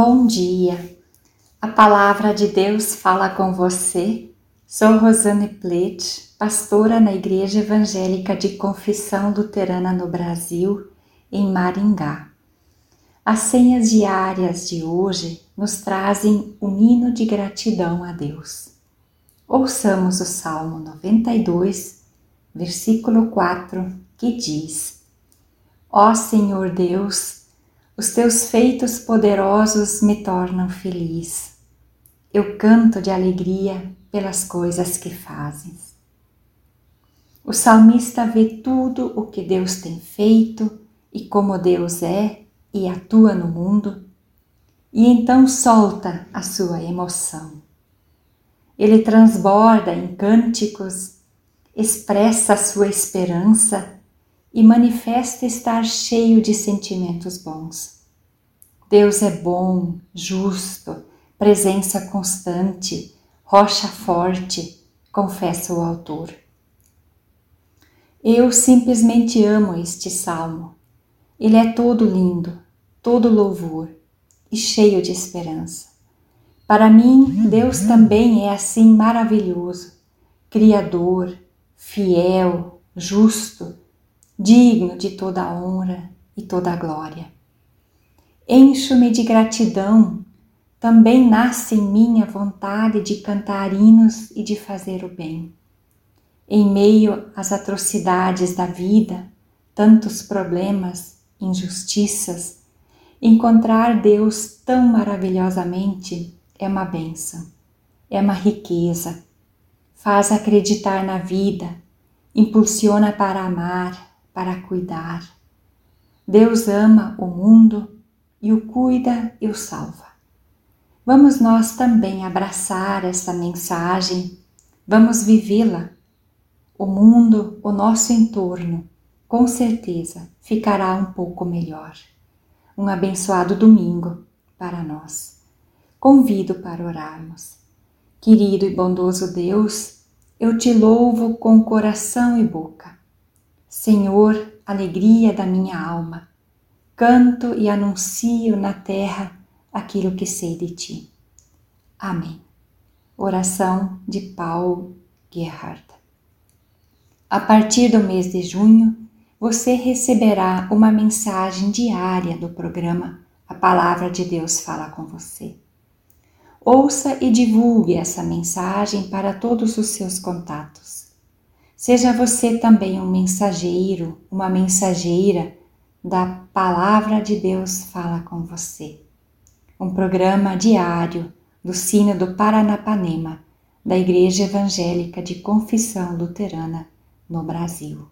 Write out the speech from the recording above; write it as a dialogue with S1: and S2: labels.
S1: Bom dia! A palavra de Deus fala com você. Sou Rosane Plete, pastora na Igreja Evangélica de Confissão Luterana no Brasil, em Maringá. As senhas diárias de hoje nos trazem um hino de gratidão a Deus. Ouçamos o Salmo 92, versículo 4, que diz: Ó Senhor Deus, os teus feitos poderosos me tornam feliz. Eu canto de alegria pelas coisas que fazes. O salmista vê tudo o que Deus tem feito e como Deus é e atua no mundo, e então solta a sua emoção. Ele transborda em cânticos, expressa a sua esperança e manifesta estar cheio de sentimentos bons. Deus é bom, justo, presença constante, rocha forte, confessa o autor. Eu simplesmente amo este salmo. Ele é todo lindo, todo louvor e cheio de esperança. Para mim, Deus também é assim maravilhoso, criador, fiel, justo, digno de toda a honra e toda a glória. Encho-me de gratidão, também nasce em mim a vontade de cantar hinos e de fazer o bem. Em meio às atrocidades da vida, tantos problemas, injustiças, encontrar Deus tão maravilhosamente é uma benção, é uma riqueza, faz acreditar na vida, impulsiona para amar, para cuidar. Deus ama o mundo e o cuida e o salva. Vamos nós também abraçar essa mensagem, vamos vivê-la. O mundo, o nosso entorno, com certeza ficará um pouco melhor. Um abençoado domingo para nós. Convido para orarmos. Querido e bondoso Deus, eu te louvo com coração e boca Senhor, alegria da minha alma, canto e anuncio na terra aquilo que sei de ti. Amém. Oração de Paul Gerhard. A partir do mês de junho, você receberá uma mensagem diária do programa A Palavra de Deus Fala com Você. Ouça e divulgue essa mensagem para todos os seus contatos. Seja você também um mensageiro, uma mensageira da Palavra de Deus fala com você. Um programa diário do Sino do Paranapanema, da Igreja Evangélica de Confissão Luterana no Brasil.